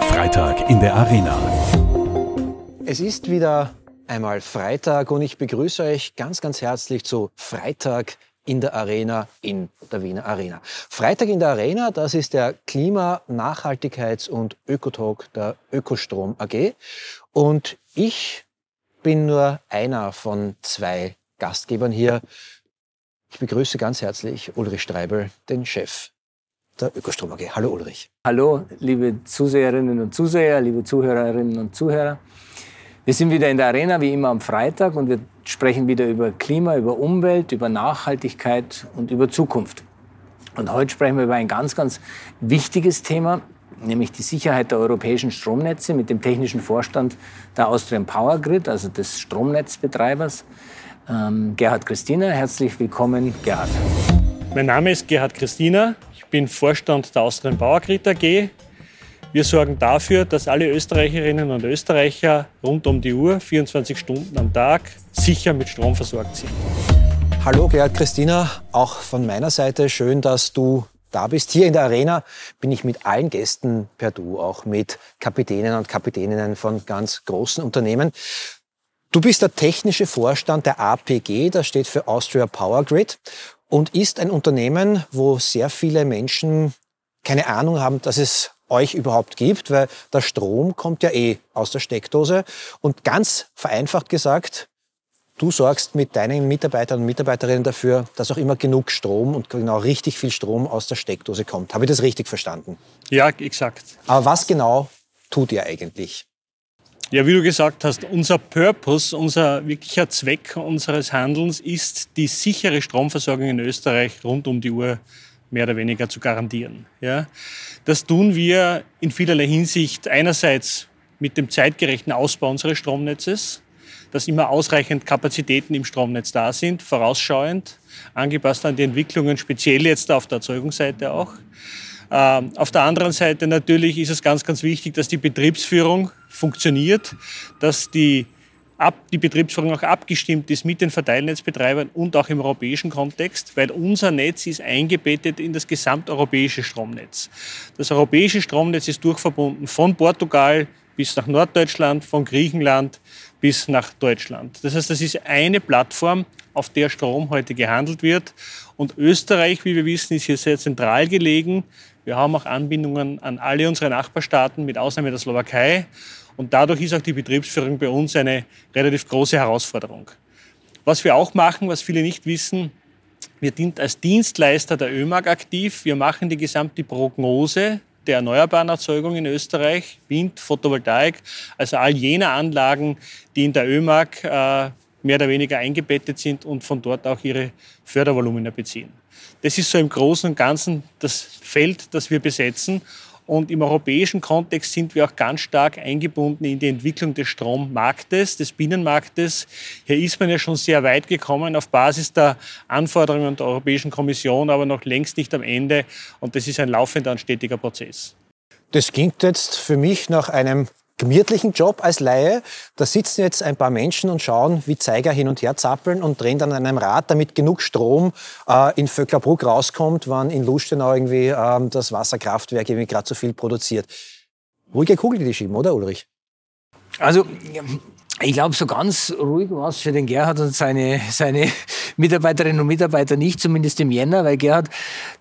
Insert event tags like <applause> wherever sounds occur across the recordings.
Freitag in der Arena. Es ist wieder einmal Freitag und ich begrüße euch ganz, ganz herzlich zu Freitag in der Arena in der Wiener Arena. Freitag in der Arena, das ist der Klima-, Nachhaltigkeits- und Ökotalk der Ökostrom AG. Und ich bin nur einer von zwei Gastgebern hier. Ich begrüße ganz herzlich Ulrich Streibel, den Chef der Ökostrom AG. Hallo Ulrich. Hallo, liebe Zuseherinnen und Zuseher, liebe Zuhörerinnen und Zuhörer. Wir sind wieder in der Arena, wie immer am Freitag, und wir sprechen wieder über Klima, über Umwelt, über Nachhaltigkeit und über Zukunft. Und heute sprechen wir über ein ganz, ganz wichtiges Thema, nämlich die Sicherheit der europäischen Stromnetze mit dem technischen Vorstand der Austrian Power Grid, also des Stromnetzbetreibers. Ähm, Gerhard Christina, herzlich willkommen, Gerhard. Mein Name ist Gerhard Christina, bin Vorstand der Austrian Power Grid AG wir sorgen dafür, dass alle Österreicherinnen und Österreicher rund um die Uhr, 24 Stunden am Tag, sicher mit Strom versorgt sind. Hallo Gerhard Christina, auch von meiner Seite schön, dass du da bist. Hier in der Arena bin ich mit allen Gästen per Du, auch mit Kapitänen und Kapitäninnen von ganz großen Unternehmen. Du bist der technische Vorstand der APG, das steht für Austria Power Grid und ist ein Unternehmen, wo sehr viele Menschen keine Ahnung haben, dass es euch überhaupt gibt, weil der Strom kommt ja eh aus der Steckdose. Und ganz vereinfacht gesagt, du sorgst mit deinen Mitarbeitern und Mitarbeiterinnen dafür, dass auch immer genug Strom und genau richtig viel Strom aus der Steckdose kommt. Habe ich das richtig verstanden? Ja, exakt. Aber was genau tut ihr eigentlich? Ja, wie du gesagt hast, unser Purpose, unser wirklicher Zweck unseres Handelns ist die sichere Stromversorgung in Österreich rund um die Uhr mehr oder weniger zu garantieren. Ja? Das tun wir in vielerlei Hinsicht einerseits mit dem zeitgerechten Ausbau unseres Stromnetzes, dass immer ausreichend Kapazitäten im Stromnetz da sind, vorausschauend, angepasst an die Entwicklungen, speziell jetzt auf der Erzeugungsseite auch. Ähm, auf der anderen Seite natürlich ist es ganz, ganz wichtig, dass die Betriebsführung funktioniert, dass die ab, die Betriebsführung auch abgestimmt ist mit den Verteilnetzbetreibern und auch im europäischen Kontext, weil unser Netz ist eingebettet in das gesamteuropäische Stromnetz. Das europäische Stromnetz ist durchverbunden von Portugal bis nach Norddeutschland, von Griechenland bis nach Deutschland. Das heißt, das ist eine Plattform, auf der Strom heute gehandelt wird. Und Österreich, wie wir wissen, ist hier sehr zentral gelegen. Wir haben auch Anbindungen an alle unsere Nachbarstaaten, mit Ausnahme der Slowakei. Und dadurch ist auch die Betriebsführung bei uns eine relativ große Herausforderung. Was wir auch machen, was viele nicht wissen, wir sind als Dienstleister der ÖMAG aktiv. Wir machen die gesamte Prognose der erneuerbaren Erzeugung in Österreich, Wind, Photovoltaik, also all jene Anlagen, die in der ÖMAG äh, mehr oder weniger eingebettet sind und von dort auch ihre Fördervolumina beziehen. Das ist so im Großen und Ganzen das Feld, das wir besetzen. Und im europäischen Kontext sind wir auch ganz stark eingebunden in die Entwicklung des Strommarktes, des Binnenmarktes. Hier ist man ja schon sehr weit gekommen auf Basis der Anforderungen der Europäischen Kommission, aber noch längst nicht am Ende. Und das ist ein laufender und stetiger Prozess. Das klingt jetzt für mich nach einem gemütlichen Job als Laie. Da sitzen jetzt ein paar Menschen und schauen, wie Zeiger hin und her zappeln und drehen dann an einem Rad, damit genug Strom äh, in Vöcklerbruck rauskommt, wann in Lustenau irgendwie äh, das Wasserkraftwerk irgendwie gerade zu viel produziert. Ruhige Kugel, die schieben, oder Ulrich? Also ich glaube, so ganz ruhig war es für den Gerhard und seine, seine <laughs> Mitarbeiterinnen und Mitarbeiter nicht, zumindest im Jänner, weil Gerhard,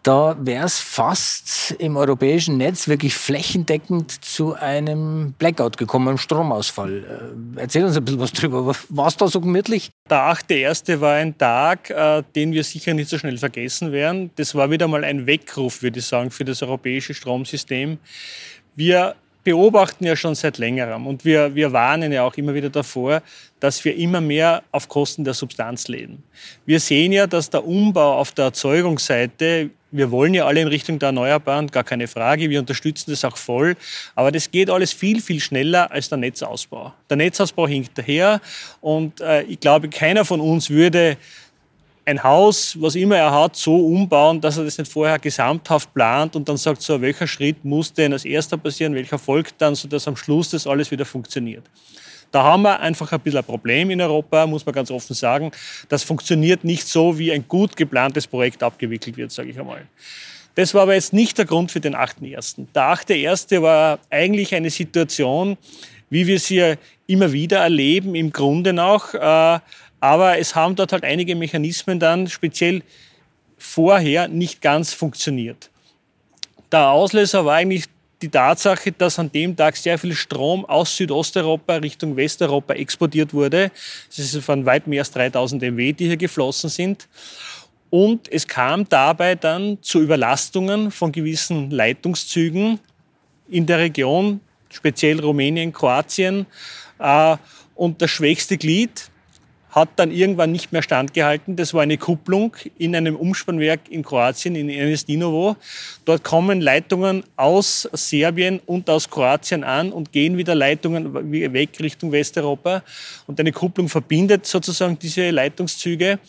da wäre es fast im europäischen Netz wirklich flächendeckend zu einem Blackout gekommen, einem Stromausfall. Äh, erzähl uns ein bisschen was drüber. War es da so gemütlich? Der 8.1. war ein Tag, äh, den wir sicher nicht so schnell vergessen werden. Das war wieder mal ein Weckruf, würde ich sagen, für das europäische Stromsystem. Wir beobachten ja schon seit längerem und wir, wir warnen ja auch immer wieder davor, dass wir immer mehr auf Kosten der Substanz leben. Wir sehen ja, dass der Umbau auf der Erzeugungsseite, wir wollen ja alle in Richtung der Erneuerbaren, gar keine Frage, wir unterstützen das auch voll, aber das geht alles viel, viel schneller als der Netzausbau. Der Netzausbau hinkt daher und äh, ich glaube, keiner von uns würde ein Haus, was immer er hat, so umbauen, dass er das nicht vorher gesamthaft plant und dann sagt, so, welcher Schritt muss denn als erster passieren, welcher folgt dann, sodass am Schluss das alles wieder funktioniert. Da haben wir einfach ein bisschen ein Problem in Europa, muss man ganz offen sagen. Das funktioniert nicht so, wie ein gut geplantes Projekt abgewickelt wird, sage ich einmal. Das war aber jetzt nicht der Grund für den 8.1. Der 8.1. war eigentlich eine Situation, wie wir sie immer wieder erleben, im Grunde noch. Äh, aber es haben dort halt einige Mechanismen dann speziell vorher nicht ganz funktioniert. Der Auslöser war eigentlich die Tatsache, dass an dem Tag sehr viel Strom aus Südosteuropa Richtung Westeuropa exportiert wurde. Es von weit mehr als 3000 MW, die hier geflossen sind. Und es kam dabei dann zu Überlastungen von gewissen Leitungszügen in der Region, speziell Rumänien, Kroatien. Äh, und das schwächste Glied hat dann irgendwann nicht mehr standgehalten. Das war eine Kupplung in einem Umspannwerk in Kroatien, in Ernestinovo. Dort kommen Leitungen aus Serbien und aus Kroatien an und gehen wieder Leitungen weg Richtung Westeuropa. Und eine Kupplung verbindet sozusagen diese Leitungszüge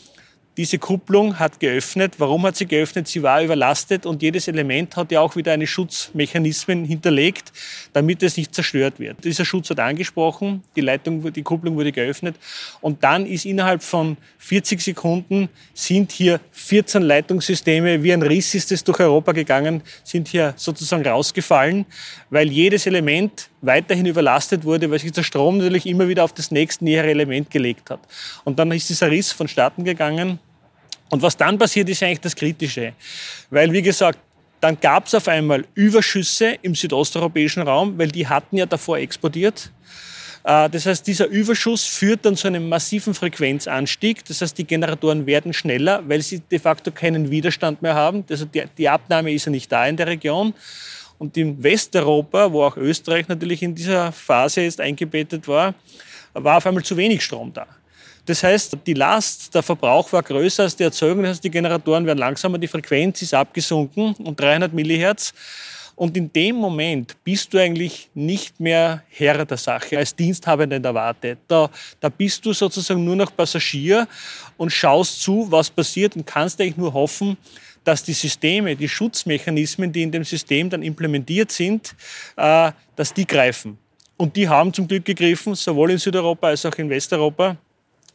diese Kupplung hat geöffnet. Warum hat sie geöffnet? Sie war überlastet und jedes Element hat ja auch wieder eine Schutzmechanismen hinterlegt, damit es nicht zerstört wird. Dieser Schutz hat angesprochen, die Leitung, die Kupplung wurde geöffnet und dann ist innerhalb von 40 Sekunden sind hier 14 Leitungssysteme, wie ein Riss ist es durch Europa gegangen, sind hier sozusagen rausgefallen, weil jedes Element weiterhin überlastet wurde, weil sich der Strom natürlich immer wieder auf das nächste nähere Element gelegt hat. Und dann ist dieser Riss vonstatten gegangen und was dann passiert, ist eigentlich das Kritische. Weil, wie gesagt, dann gab es auf einmal Überschüsse im südosteuropäischen Raum, weil die hatten ja davor exportiert. Äh, das heißt, dieser Überschuss führt dann zu einem massiven Frequenzanstieg. Das heißt, die Generatoren werden schneller, weil sie de facto keinen Widerstand mehr haben. Also die Abnahme ist ja nicht da in der Region. Und in Westeuropa, wo auch Österreich natürlich in dieser Phase jetzt eingebettet war, war auf einmal zu wenig Strom da. Das heißt, die Last, der Verbrauch war größer als die Erzeugung. Das heißt, die Generatoren werden langsamer, die Frequenz ist abgesunken um 300 Millihertz. Und in dem Moment bist du eigentlich nicht mehr Herr der Sache, als Diensthabender in der Warte. Da, da bist du sozusagen nur noch Passagier und schaust zu, was passiert und kannst eigentlich nur hoffen, dass die Systeme, die Schutzmechanismen, die in dem System dann implementiert sind, äh, dass die greifen. Und die haben zum Glück gegriffen, sowohl in Südeuropa als auch in Westeuropa.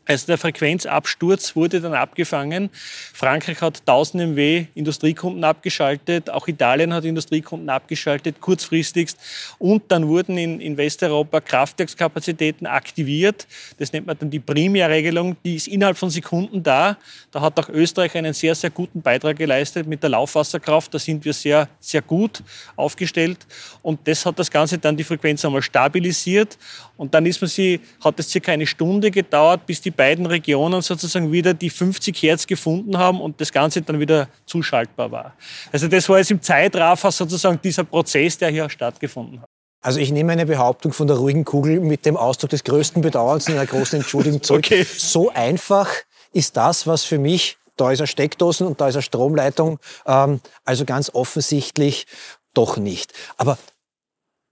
Also der Frequenzabsturz wurde dann abgefangen. Frankreich hat 1000 MW Industriekunden abgeschaltet, auch Italien hat Industriekunden abgeschaltet, kurzfristigst. Und dann wurden in, in Westeuropa Kraftwerkskapazitäten aktiviert. Das nennt man dann die Primärregelung, die ist innerhalb von Sekunden da. Da hat auch Österreich einen sehr, sehr guten Beitrag geleistet mit der Laufwasserkraft. Da sind wir sehr, sehr gut aufgestellt. Und das hat das Ganze dann die Frequenz einmal stabilisiert. Und dann ist man sie, hat es circa eine Stunde gedauert, bis die die beiden Regionen sozusagen wieder die 50 Hertz gefunden haben und das Ganze dann wieder zuschaltbar war. Also das war jetzt im Zeitraffer sozusagen dieser Prozess, der hier stattgefunden hat. Also ich nehme eine Behauptung von der ruhigen Kugel mit dem Ausdruck des größten Bedauerns und einer großen Entschuldigung <laughs> zurück. Okay. So einfach ist das, was für mich, da ist eine Steckdosen und da ist eine Stromleitung, ähm, also ganz offensichtlich doch nicht. Aber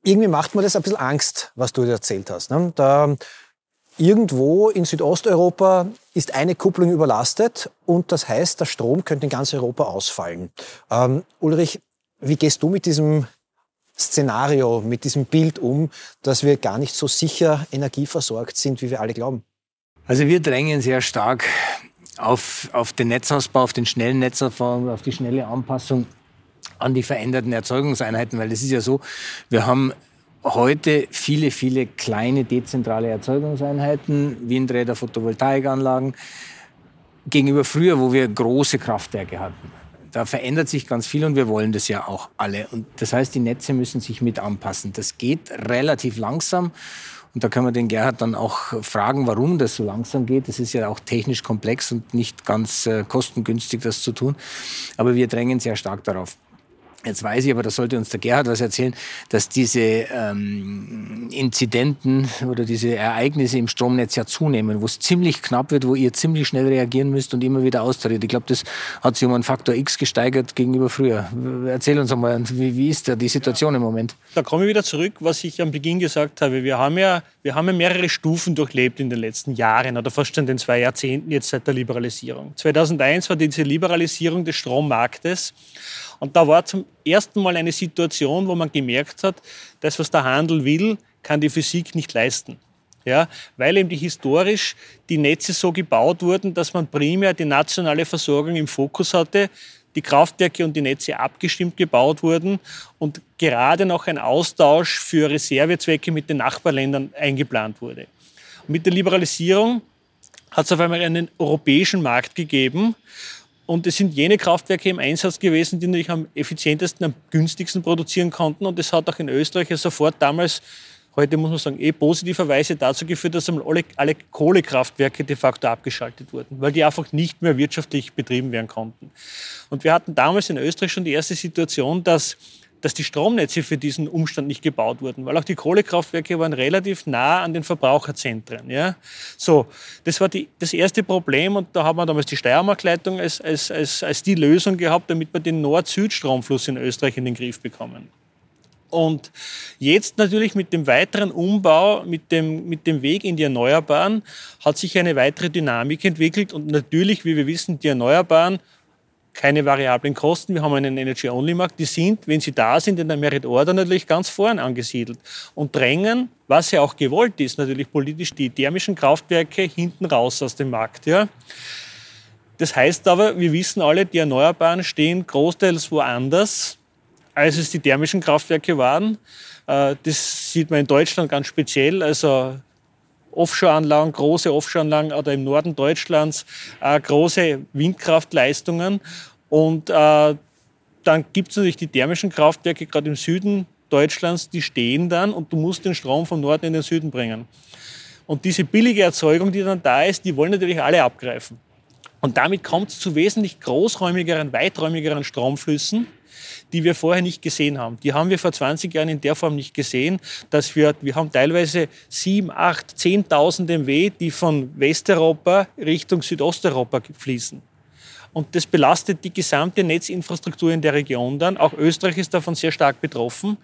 irgendwie macht mir das ein bisschen Angst, was du dir erzählt hast. Ne? Da Irgendwo in Südosteuropa ist eine Kupplung überlastet und das heißt, der Strom könnte in ganz Europa ausfallen. Ähm, Ulrich, wie gehst du mit diesem Szenario, mit diesem Bild um, dass wir gar nicht so sicher energieversorgt sind, wie wir alle glauben? Also wir drängen sehr stark auf, auf den Netzausbau, auf den schnellen Netzausbau, auf die schnelle Anpassung an die veränderten Erzeugungseinheiten, weil es ist ja so, wir haben heute viele, viele kleine dezentrale Erzeugungseinheiten, Windräder, Photovoltaikanlagen, gegenüber früher, wo wir große Kraftwerke hatten. Da verändert sich ganz viel und wir wollen das ja auch alle. Und das heißt, die Netze müssen sich mit anpassen. Das geht relativ langsam. Und da können wir den Gerhard dann auch fragen, warum das so langsam geht. Das ist ja auch technisch komplex und nicht ganz äh, kostengünstig, das zu tun. Aber wir drängen sehr stark darauf. Jetzt weiß ich, aber da sollte uns der Gerhard was erzählen, dass diese ähm, Inzidenten oder diese Ereignisse im Stromnetz ja zunehmen, wo es ziemlich knapp wird, wo ihr ziemlich schnell reagieren müsst und immer wieder austritt. Ich glaube, das hat sich um einen Faktor X gesteigert gegenüber früher. Erzähl uns einmal, wie, wie ist da die Situation im Moment? Da komme ich wieder zurück, was ich am Beginn gesagt habe. Wir haben ja, wir haben ja mehrere Stufen durchlebt in den letzten Jahren oder fast schon in den zwei Jahrzehnten jetzt seit der Liberalisierung. 2001 war diese Liberalisierung des Strommarktes. Und da war zum ersten Mal eine Situation, wo man gemerkt hat, das, was der Handel will, kann die Physik nicht leisten. Ja, weil eben die historisch die Netze so gebaut wurden, dass man primär die nationale Versorgung im Fokus hatte. die Kraftwerke und die Netze abgestimmt gebaut wurden und gerade noch ein Austausch für Reservezwecke mit den Nachbarländern eingeplant wurde. Und mit der Liberalisierung hat es auf einmal einen europäischen Markt gegeben und es sind jene Kraftwerke im Einsatz gewesen, die natürlich am effizientesten, am günstigsten produzieren konnten. Und das hat auch in Österreich sofort damals heute muss man sagen, eh positiverweise dazu geführt, dass alle, alle Kohlekraftwerke de facto abgeschaltet wurden, weil die einfach nicht mehr wirtschaftlich betrieben werden konnten. Und wir hatten damals in Österreich schon die erste Situation, dass dass die Stromnetze für diesen Umstand nicht gebaut wurden, weil auch die Kohlekraftwerke waren relativ nah an den Verbraucherzentren. Ja? So, das war die, das erste Problem und da haben wir damals die Steiermarkleitung als, als, als, als die Lösung gehabt, damit wir den Nord-Süd-Stromfluss in Österreich in den Griff bekommen. Und jetzt natürlich mit dem weiteren Umbau, mit dem, mit dem Weg in die Erneuerbaren, hat sich eine weitere Dynamik entwickelt. Und natürlich, wie wir wissen, die Erneuerbaren, keine variablen Kosten. Wir haben einen Energy-Only-Markt. Die sind, wenn sie da sind, in der Merit Order natürlich ganz vorn angesiedelt und drängen, was ja auch gewollt ist, natürlich politisch, die thermischen Kraftwerke hinten raus aus dem Markt. Ja. Das heißt aber, wir wissen alle, die Erneuerbaren stehen großteils woanders als es die thermischen Kraftwerke waren. Äh, das sieht man in Deutschland ganz speziell. Also Offshore-Anlagen, große Offshore-Anlagen oder im Norden Deutschlands äh, große Windkraftleistungen. Und äh, dann gibt es natürlich die thermischen Kraftwerke, gerade im Süden Deutschlands, die stehen dann und du musst den Strom vom Norden in den Süden bringen. Und diese billige Erzeugung, die dann da ist, die wollen natürlich alle abgreifen. Und damit kommt es zu wesentlich großräumigeren, weiträumigeren Stromflüssen die wir vorher nicht gesehen haben. Die haben wir vor 20 Jahren in der Form nicht gesehen, dass wir, wir haben teilweise 7, 8, 10.000 MW, die von Westeuropa Richtung Südosteuropa fließen. Und das belastet die gesamte Netzinfrastruktur in der Region dann. Auch Österreich ist davon sehr stark betroffen.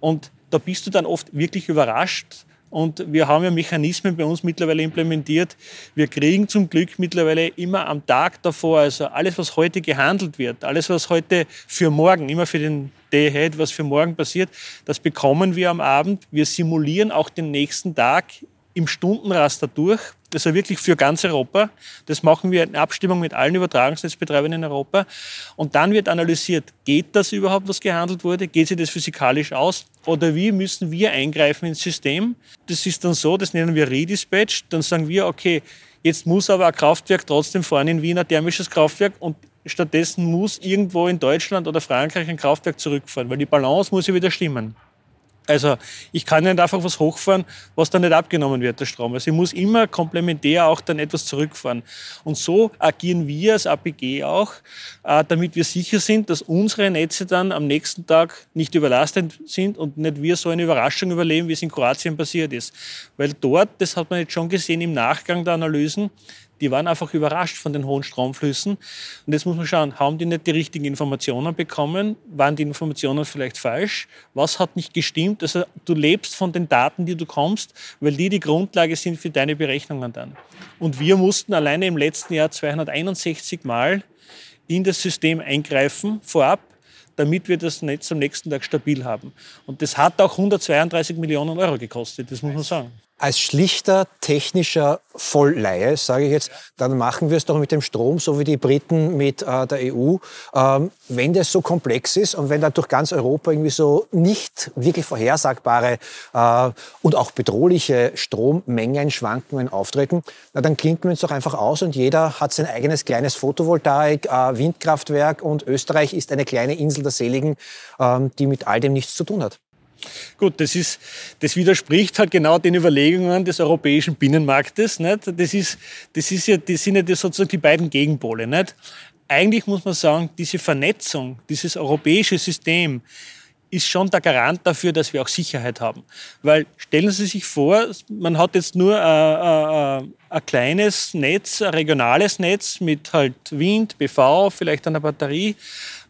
Und da bist du dann oft wirklich überrascht, und wir haben ja Mechanismen bei uns mittlerweile implementiert. Wir kriegen zum Glück mittlerweile immer am Tag davor, also alles, was heute gehandelt wird, alles, was heute für morgen, immer für den Day Ahead, was für morgen passiert, das bekommen wir am Abend. Wir simulieren auch den nächsten Tag im Stundenraster durch. Also wirklich für ganz Europa. Das machen wir in Abstimmung mit allen Übertragungsnetzbetreibern in Europa. Und dann wird analysiert, geht das überhaupt, was gehandelt wurde? Geht sich das physikalisch aus? Oder wie müssen wir eingreifen ins System? Das ist dann so, das nennen wir Redispatch. Dann sagen wir, okay, jetzt muss aber ein Kraftwerk trotzdem fahren in Wien, ein thermisches Kraftwerk. Und stattdessen muss irgendwo in Deutschland oder Frankreich ein Kraftwerk zurückfahren, weil die Balance muss ja wieder stimmen. Also ich kann nicht einfach was hochfahren, was dann nicht abgenommen wird, der Strom. Also ich muss immer komplementär auch dann etwas zurückfahren. Und so agieren wir als APG auch, äh, damit wir sicher sind, dass unsere Netze dann am nächsten Tag nicht überlastet sind und nicht wir so eine Überraschung überleben, wie es in Kroatien passiert ist. Weil dort, das hat man jetzt schon gesehen im Nachgang der Analysen, die waren einfach überrascht von den hohen Stromflüssen. Und jetzt muss man schauen, haben die nicht die richtigen Informationen bekommen? Waren die Informationen vielleicht falsch? Was hat nicht gestimmt? Also du lebst von den Daten, die du kommst, weil die die Grundlage sind für deine Berechnungen dann. Und wir mussten alleine im letzten Jahr 261 Mal in das System eingreifen, vorab, damit wir das Netz am nächsten Tag stabil haben. Und das hat auch 132 Millionen Euro gekostet, das muss man sagen als schlichter technischer Vollleihe, sage ich jetzt, dann machen wir es doch mit dem Strom, so wie die Briten mit äh, der EU. Ähm, wenn das so komplex ist und wenn da durch ganz Europa irgendwie so nicht wirklich vorhersagbare äh, und auch bedrohliche Strommengenschwankungen auftreten, na, dann klinken wir uns doch einfach aus und jeder hat sein eigenes kleines Photovoltaik, äh, Windkraftwerk und Österreich ist eine kleine Insel der Seligen, ähm, die mit all dem nichts zu tun hat. Gut, das, ist, das widerspricht halt genau den Überlegungen des europäischen Binnenmarktes. Nicht? Das, ist, das, ist ja, das sind ja sozusagen die beiden Gegenpole. Nicht? Eigentlich muss man sagen, diese Vernetzung, dieses europäische System, ist schon der Garant dafür, dass wir auch Sicherheit haben. Weil stellen Sie sich vor, man hat jetzt nur ein, ein, ein kleines Netz, ein regionales Netz mit halt Wind, BV, vielleicht einer Batterie.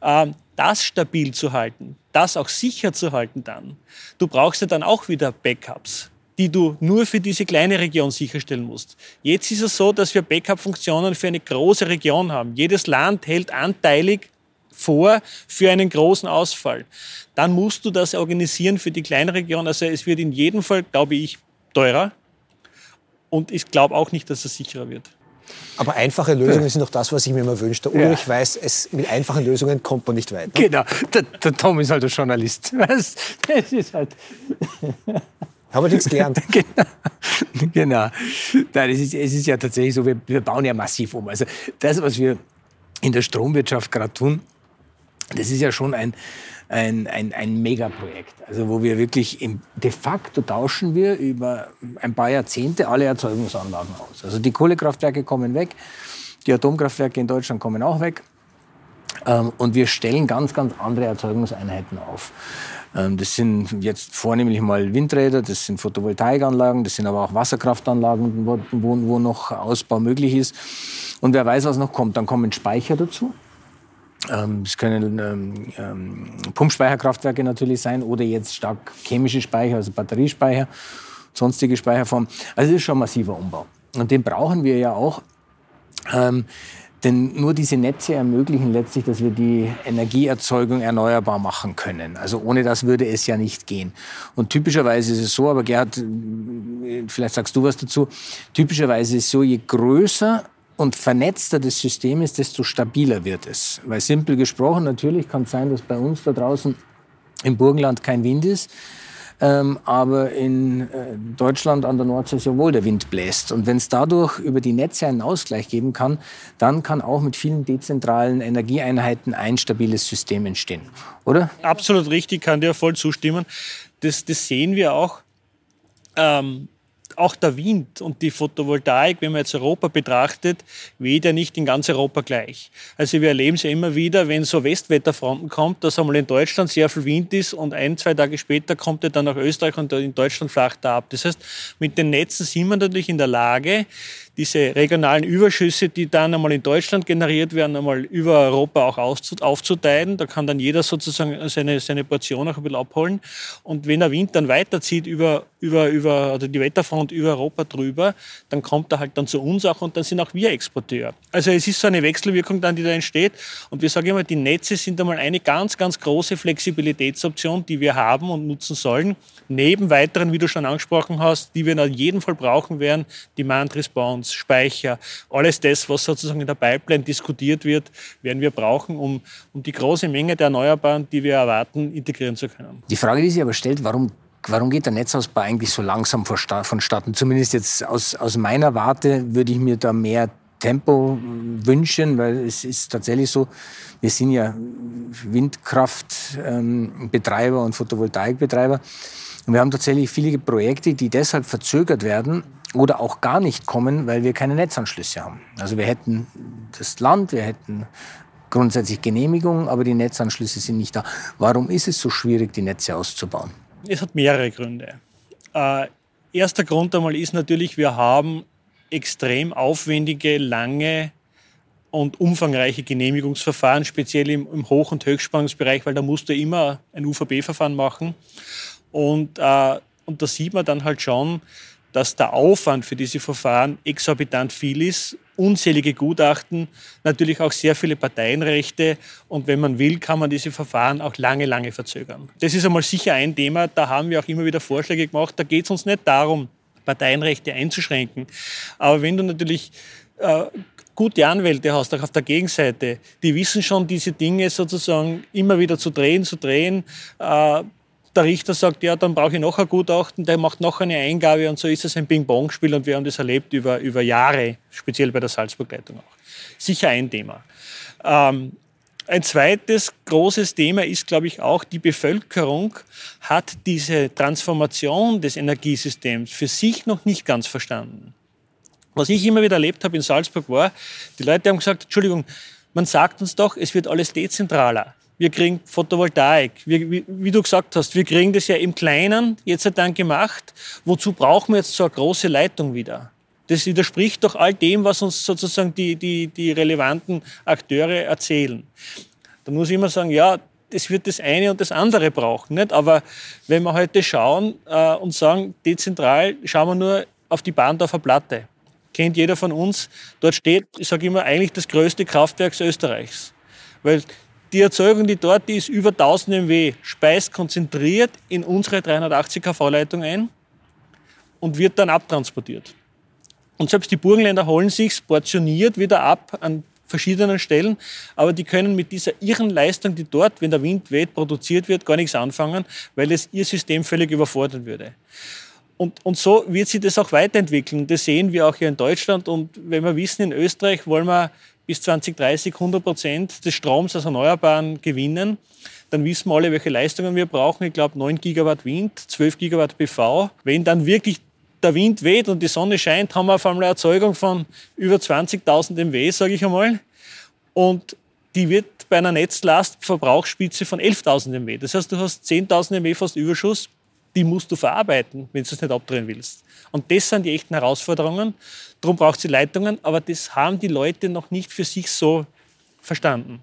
Ähm, das stabil zu halten, das auch sicher zu halten dann, du brauchst ja dann auch wieder Backups, die du nur für diese kleine Region sicherstellen musst. Jetzt ist es so, dass wir Backup-Funktionen für eine große Region haben. Jedes Land hält anteilig vor für einen großen Ausfall. Dann musst du das organisieren für die kleine Region. Also es wird in jedem Fall, glaube ich, teurer. Und ich glaube auch nicht, dass es sicherer wird. Aber einfache Lösungen sind doch das, was ich mir immer wünsche. Der Ulrich ja. weiß, es, mit einfachen Lösungen kommt man nicht weit. Ne? Genau, der, der, Tom ist halt der Journalist. <laughs> Das ist halt <laughs> haben wir nichts gelernt. <laughs> genau. genau. Nein, es, ist, es ist ja tatsächlich so, wir, wir bauen ja massiv um. Also das, was wir in der Stromwirtschaft gerade tun, das ist ja schon ein, ein, ein, ein Megaprojekt. Also wo wir wirklich im, de facto tauschen wir über ein paar Jahrzehnte alle Erzeugungsanlagen aus. Also die Kohlekraftwerke kommen weg, die Atomkraftwerke in Deutschland kommen auch weg. Ähm, und wir stellen ganz, ganz andere Erzeugungseinheiten auf. Ähm, das sind jetzt vornehmlich mal Windräder, das sind Photovoltaikanlagen, das sind aber auch Wasserkraftanlagen, wo, wo noch Ausbau möglich ist. Und wer weiß, was noch kommt. Dann kommen Speicher dazu. Ähm, es können ähm, ähm, Pumpspeicherkraftwerke natürlich sein oder jetzt stark chemische Speicher, also Batteriespeicher, sonstige Speicherformen. Also das ist schon ein massiver Umbau. Und den brauchen wir ja auch. Ähm, denn nur diese Netze ermöglichen letztlich, dass wir die Energieerzeugung erneuerbar machen können. Also ohne das würde es ja nicht gehen. Und typischerweise ist es so, aber Gerhard, vielleicht sagst du was dazu, typischerweise ist es so, je größer und vernetzter das System ist, desto stabiler wird es. Weil simpel gesprochen, natürlich kann es sein, dass bei uns da draußen im Burgenland kein Wind ist. Ähm, aber in äh, Deutschland an der Nordsee sehr wohl der Wind bläst. Und wenn es dadurch über die Netze einen Ausgleich geben kann, dann kann auch mit vielen dezentralen Energieeinheiten ein stabiles System entstehen. Oder? Absolut richtig, kann dir voll zustimmen. Das, das sehen wir auch. Ähm auch der Wind und die Photovoltaik, wenn man jetzt Europa betrachtet, weht ja nicht in ganz Europa gleich. Also wir erleben es ja immer wieder, wenn so Westwetterfronten kommt, dass einmal in Deutschland sehr viel Wind ist und ein, zwei Tage später kommt er dann nach Österreich und in Deutschland flacht er ab. Das heißt, mit den Netzen sind wir natürlich in der Lage, diese regionalen Überschüsse, die dann einmal in Deutschland generiert werden, einmal über Europa auch aufzuteilen. Da kann dann jeder sozusagen seine, seine Portion auch ein bisschen abholen. Und wenn der Wind dann weiterzieht über, über, über oder die Wetterfront über Europa drüber, dann kommt er halt dann zu uns auch und dann sind auch wir Exporteur. Also es ist so eine Wechselwirkung dann, die da entsteht. Und wir sagen immer, die Netze sind einmal eine ganz, ganz große Flexibilitätsoption, die wir haben und nutzen sollen. Neben weiteren, wie du schon angesprochen hast, die wir in jedem Fall brauchen werden, Demand Response, Speicher, alles das, was sozusagen in der Pipeline diskutiert wird, werden wir brauchen, um, um die große Menge der Erneuerbaren, die wir erwarten, integrieren zu können. Die Frage, die sich aber stellt, warum Warum geht der Netzausbau eigentlich so langsam vonstatten? Zumindest jetzt aus, aus meiner Warte würde ich mir da mehr Tempo wünschen, weil es ist tatsächlich so, wir sind ja Windkraftbetreiber und Photovoltaikbetreiber. Und wir haben tatsächlich viele Projekte, die deshalb verzögert werden, oder auch gar nicht kommen, weil wir keine Netzanschlüsse haben. Also wir hätten das Land, wir hätten grundsätzlich Genehmigungen, aber die Netzanschlüsse sind nicht da. Warum ist es so schwierig, die Netze auszubauen? Es hat mehrere Gründe. Äh, erster Grund einmal ist natürlich, wir haben extrem aufwendige, lange und umfangreiche Genehmigungsverfahren, speziell im, im Hoch- und Höchstspannungsbereich, weil da musst du immer ein UVB-Verfahren machen. Und, äh, und da sieht man dann halt schon, dass der Aufwand für diese Verfahren exorbitant viel ist, unzählige Gutachten, natürlich auch sehr viele Parteienrechte und wenn man will, kann man diese Verfahren auch lange, lange verzögern. Das ist einmal sicher ein Thema, da haben wir auch immer wieder Vorschläge gemacht. Da geht es uns nicht darum, Parteienrechte einzuschränken, aber wenn du natürlich äh, gute Anwälte hast, auch auf der Gegenseite, die wissen schon, diese Dinge sozusagen immer wieder zu drehen, zu drehen, äh, der Richter sagt, ja, dann brauche ich noch ein Gutachten, der macht noch eine Eingabe und so ist es ein Ping-Pong-Spiel und wir haben das erlebt über, über Jahre, speziell bei der Salzburg-Leitung auch. Sicher ein Thema. Ähm, ein zweites großes Thema ist, glaube ich, auch, die Bevölkerung hat diese Transformation des Energiesystems für sich noch nicht ganz verstanden. Was ich immer wieder erlebt habe in Salzburg war, die Leute haben gesagt, Entschuldigung, man sagt uns doch, es wird alles dezentraler wir kriegen Photovoltaik. Wir, wie, wie, du gesagt hast, wir kriegen das ja im Kleinen jetzt dann gemacht. Wozu brauchen wir jetzt so eine große Leitung wieder? Das widerspricht doch all dem, was uns sozusagen die, die, die relevanten Akteure erzählen. Da muss ich immer sagen, ja, es wird das eine und das andere brauchen. Nicht? Aber wenn wir heute schauen äh, und sagen, dezentral, schauen wir nur auf die Bahndorfer Platte. Kennt jeder von uns. Dort steht, ich sage immer, eigentlich das größte Kraftwerk Österreichs. Weil die Erzeugung, die dort ist, über 1000 MW, speist konzentriert in unsere 380 kV-Leitung ein und wird dann abtransportiert. Und selbst die Burgenländer holen sich portioniert wieder ab an verschiedenen Stellen, aber die können mit dieser irren Leistung, die dort, wenn der Wind weht, produziert wird, gar nichts anfangen, weil es ihr System völlig überfordern würde. Und, und so wird sich das auch weiterentwickeln. Das sehen wir auch hier in Deutschland. Und wenn wir wissen, in Österreich wollen wir bis 2030 100 Prozent des Stroms aus Erneuerbaren gewinnen, dann wissen wir alle, welche Leistungen wir brauchen. Ich glaube, 9 Gigawatt Wind, 12 Gigawatt PV. Wenn dann wirklich der Wind weht und die Sonne scheint, haben wir auf einmal eine Erzeugung von über 20.000 MW, sage ich einmal. Und die wird bei einer Netzlastverbrauchsspitze von 11.000 MW. Das heißt, du hast 10.000 MW fast Überschuss, die musst du verarbeiten, wenn du es nicht abdrehen willst. Und das sind die echten Herausforderungen. Darum braucht es die Leitungen, aber das haben die Leute noch nicht für sich so verstanden.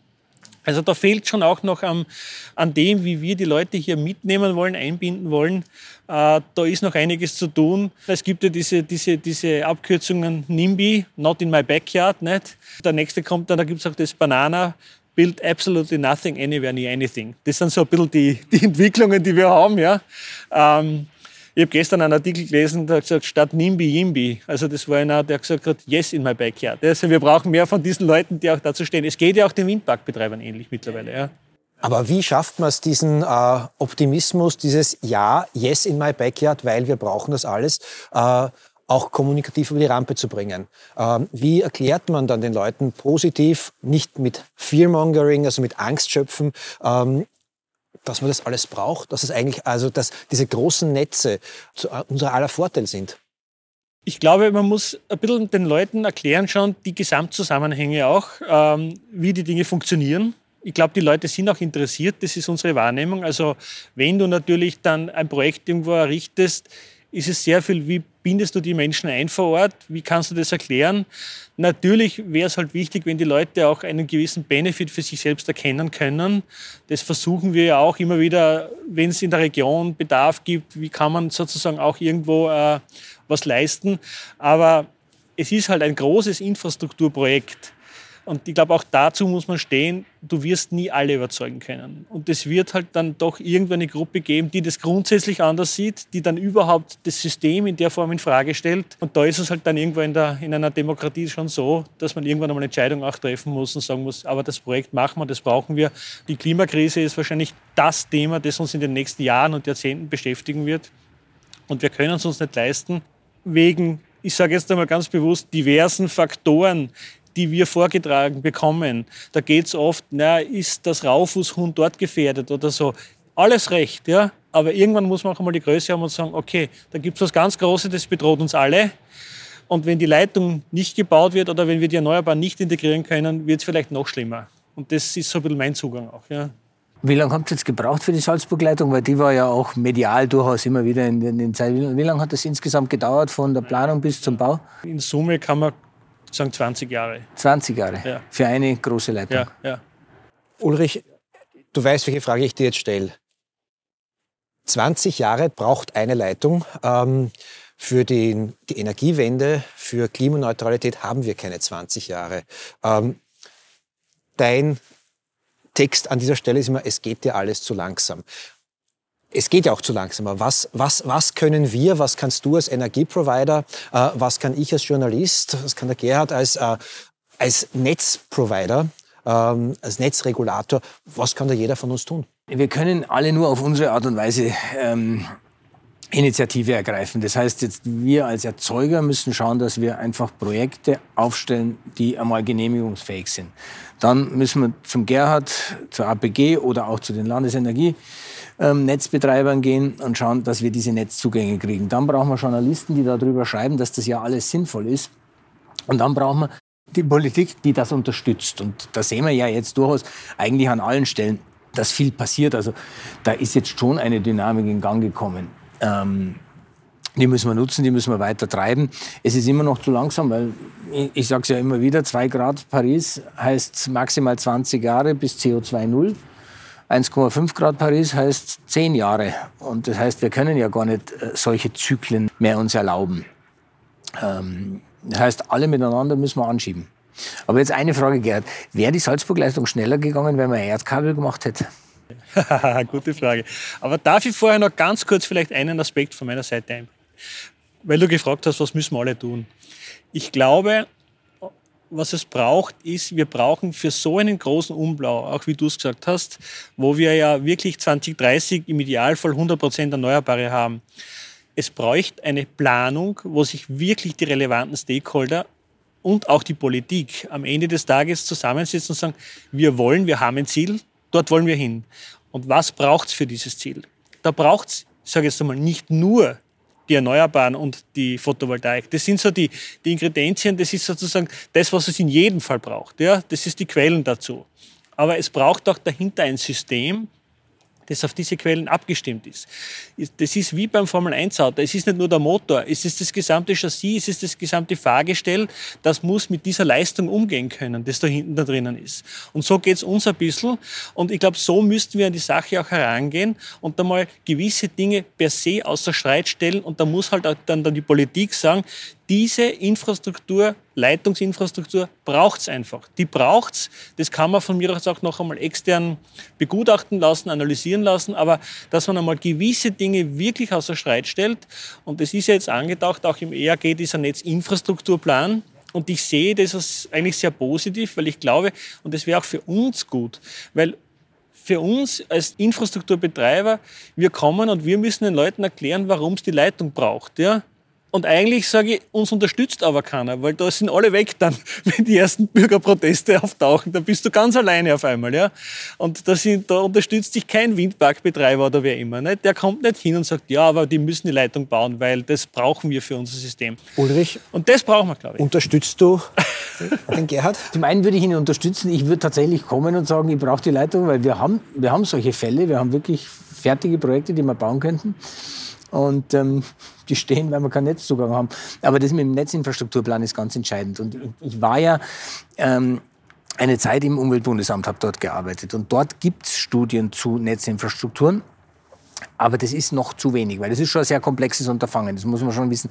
Also da fehlt schon auch noch am, an dem, wie wir die Leute hier mitnehmen wollen, einbinden wollen. Äh, da ist noch einiges zu tun. Es gibt ja diese, diese, diese Abkürzungen NIMBY, Not in my backyard. Nicht? Der nächste kommt dann, da gibt es auch das Banana, Build absolutely nothing, anywhere, near anything. Das sind so ein bisschen die, <laughs> die Entwicklungen, die wir haben. Ja. Ähm, ich habe gestern einen Artikel gelesen, der hat gesagt, statt NIMBY, YIMBY. Also das war einer, der gesagt hat, yes in my backyard. Also wir brauchen mehr von diesen Leuten, die auch dazu stehen. Es geht ja auch den Windparkbetreibern ähnlich mittlerweile. Ja. Aber wie schafft man es, diesen äh, Optimismus, dieses Ja, yes in my backyard, weil wir brauchen das alles, äh, auch kommunikativ über die Rampe zu bringen. Ähm, wie erklärt man dann den Leuten positiv, nicht mit Fearmongering, also mit Angstschöpfen, ähm, dass man das alles braucht, dass es eigentlich, also dass diese großen Netze zu äh, unser aller Vorteil sind. Ich glaube, man muss ein bisschen den Leuten erklären schon die Gesamtzusammenhänge auch, ähm, wie die Dinge funktionieren. Ich glaube, die Leute sind auch interessiert, das ist unsere Wahrnehmung. Also wenn du natürlich dann ein Projekt irgendwo errichtest, ist es sehr viel, wie bindest du die Menschen ein vor Ort, wie kannst du das erklären. Natürlich wäre es halt wichtig, wenn die Leute auch einen gewissen Benefit für sich selbst erkennen können. Das versuchen wir ja auch immer wieder, wenn es in der Region Bedarf gibt, wie kann man sozusagen auch irgendwo äh, was leisten. Aber es ist halt ein großes Infrastrukturprojekt. Und ich glaube, auch dazu muss man stehen, du wirst nie alle überzeugen können. Und es wird halt dann doch irgendwann eine Gruppe geben, die das grundsätzlich anders sieht, die dann überhaupt das System in der Form in Frage stellt. Und da ist es halt dann irgendwo in, der, in einer Demokratie schon so, dass man irgendwann einmal eine Entscheidung auch treffen muss und sagen muss, aber das Projekt machen wir, das brauchen wir. Die Klimakrise ist wahrscheinlich das Thema, das uns in den nächsten Jahren und Jahrzehnten beschäftigen wird. Und wir können es uns nicht leisten, wegen ich sage jetzt einmal ganz bewusst, diversen Faktoren, die wir vorgetragen bekommen. Da geht es oft, na, ist das Raufußhuhn dort gefährdet oder so. Alles recht, ja. Aber irgendwann muss man auch einmal die Größe haben und sagen, okay, da gibt es was ganz Großes, das bedroht uns alle. Und wenn die Leitung nicht gebaut wird oder wenn wir die Erneuerbaren nicht integrieren können, wird es vielleicht noch schlimmer. Und das ist so ein bisschen mein Zugang auch. Ja. Wie lange habt ihr jetzt gebraucht für die Salzburg-Leitung? Weil die war ja auch medial durchaus immer wieder in den Zeiten. Wie lange hat das insgesamt gedauert, von der Planung bis zum Bau? In Summe kann man sagen 20 Jahre. 20 Jahre ja. für eine große Leitung. Ja, ja. Ulrich, du weißt, welche Frage ich dir jetzt stelle. 20 Jahre braucht eine Leitung. Ähm, für die, die, Energiewende, für Klimaneutralität haben wir keine 20 Jahre. Ähm, dein Text an dieser Stelle ist immer, es geht dir alles zu langsam es geht ja auch zu langsamer. Was, was, was können wir, was kannst du als Energieprovider, äh, was kann ich als Journalist, was kann der Gerhard als, äh, als Netzprovider, ähm, als Netzregulator, was kann da jeder von uns tun? Wir können alle nur auf unsere Art und Weise ähm, Initiative ergreifen. Das heißt, jetzt wir als Erzeuger müssen schauen, dass wir einfach Projekte aufstellen, die einmal genehmigungsfähig sind. Dann müssen wir zum Gerhard, zur APG oder auch zu den Landesenergie ähm, Netzbetreibern gehen und schauen, dass wir diese Netzzugänge kriegen. Dann brauchen wir Journalisten, die darüber schreiben, dass das ja alles sinnvoll ist. Und dann brauchen wir die Politik, die das unterstützt. Und da sehen wir ja jetzt durchaus eigentlich an allen Stellen, dass viel passiert. Also da ist jetzt schon eine Dynamik in Gang gekommen. Ähm, die müssen wir nutzen, die müssen wir weiter treiben. Es ist immer noch zu langsam, weil ich, ich sage es ja immer wieder, zwei Grad Paris heißt maximal 20 Jahre bis CO2 null. 1,5 Grad Paris heißt 10 Jahre. Und das heißt, wir können ja gar nicht äh, solche Zyklen mehr uns erlauben. Ähm, das heißt, alle miteinander müssen wir anschieben. Aber jetzt eine Frage, Gerd. Wäre die Salzburg-Leistung schneller gegangen, wenn man Erdkabel gemacht hätte? <laughs> Gute Frage. Aber darf ich vorher noch ganz kurz vielleicht einen Aspekt von meiner Seite einbringen? weil du gefragt hast, was müssen wir alle tun. Ich glaube, was es braucht, ist, wir brauchen für so einen großen Umblau, auch wie du es gesagt hast, wo wir ja wirklich 2030 im Idealfall 100 Prozent Erneuerbare haben. Es bräuchte eine Planung, wo sich wirklich die relevanten Stakeholder und auch die Politik am Ende des Tages zusammensetzen und sagen, wir wollen, wir haben ein Ziel, dort wollen wir hin. Und was braucht es für dieses Ziel? Da braucht es, ich jetzt einmal, nicht nur die Erneuerbaren und die Photovoltaik. Das sind so die, die Ingredienzien, das ist sozusagen das, was es in jedem Fall braucht. Ja? Das ist die Quellen dazu. Aber es braucht auch dahinter ein System, das auf diese Quellen abgestimmt ist. Das ist wie beim Formel-1-Auto. Es ist nicht nur der Motor, es ist das gesamte Chassis, es ist das gesamte Fahrgestell. Das muss mit dieser Leistung umgehen können, das da hinten da drinnen ist. Und so geht es uns ein bisschen. Und ich glaube, so müssten wir an die Sache auch herangehen und einmal gewisse Dinge per se außer Streit stellen. Und da muss halt dann, dann die Politik sagen, diese Infrastruktur, Leitungsinfrastruktur braucht es einfach. Die braucht es. Das kann man von mir aus auch noch einmal extern begutachten lassen, analysieren lassen, aber dass man einmal gewisse Dinge wirklich außer Streit stellt. Und das ist ja jetzt angedacht, auch im EAG dieser Netzinfrastrukturplan. Und ich sehe das als eigentlich sehr positiv, weil ich glaube, und das wäre auch für uns gut, weil für uns als Infrastrukturbetreiber, wir kommen und wir müssen den Leuten erklären, warum es die Leitung braucht. Ja? Und eigentlich sage ich, uns unterstützt aber keiner, weil da sind alle weg dann, <laughs> wenn die ersten Bürgerproteste auftauchen. Da bist du ganz alleine auf einmal. Ja? Und da, sind, da unterstützt dich kein Windparkbetreiber oder wer immer. Nicht? Der kommt nicht hin und sagt, ja, aber die müssen die Leitung bauen, weil das brauchen wir für unser System. Ulrich? Und das brauchen wir, glaube ich. Unterstützt du <laughs> den Gerhard? Zum einen würde ich ihn unterstützen. Ich würde tatsächlich kommen und sagen, ich brauche die Leitung, weil wir haben, wir haben solche Fälle. Wir haben wirklich fertige Projekte, die wir bauen könnten. Und ähm, die stehen, weil wir keinen Netzzugang haben. Aber das mit dem Netzinfrastrukturplan ist ganz entscheidend. Und ich war ja ähm, eine Zeit im Umweltbundesamt, habe dort gearbeitet. Und dort gibt es Studien zu Netzinfrastrukturen. Aber das ist noch zu wenig, weil das ist schon ein sehr komplexes Unterfangen. Das muss man schon wissen.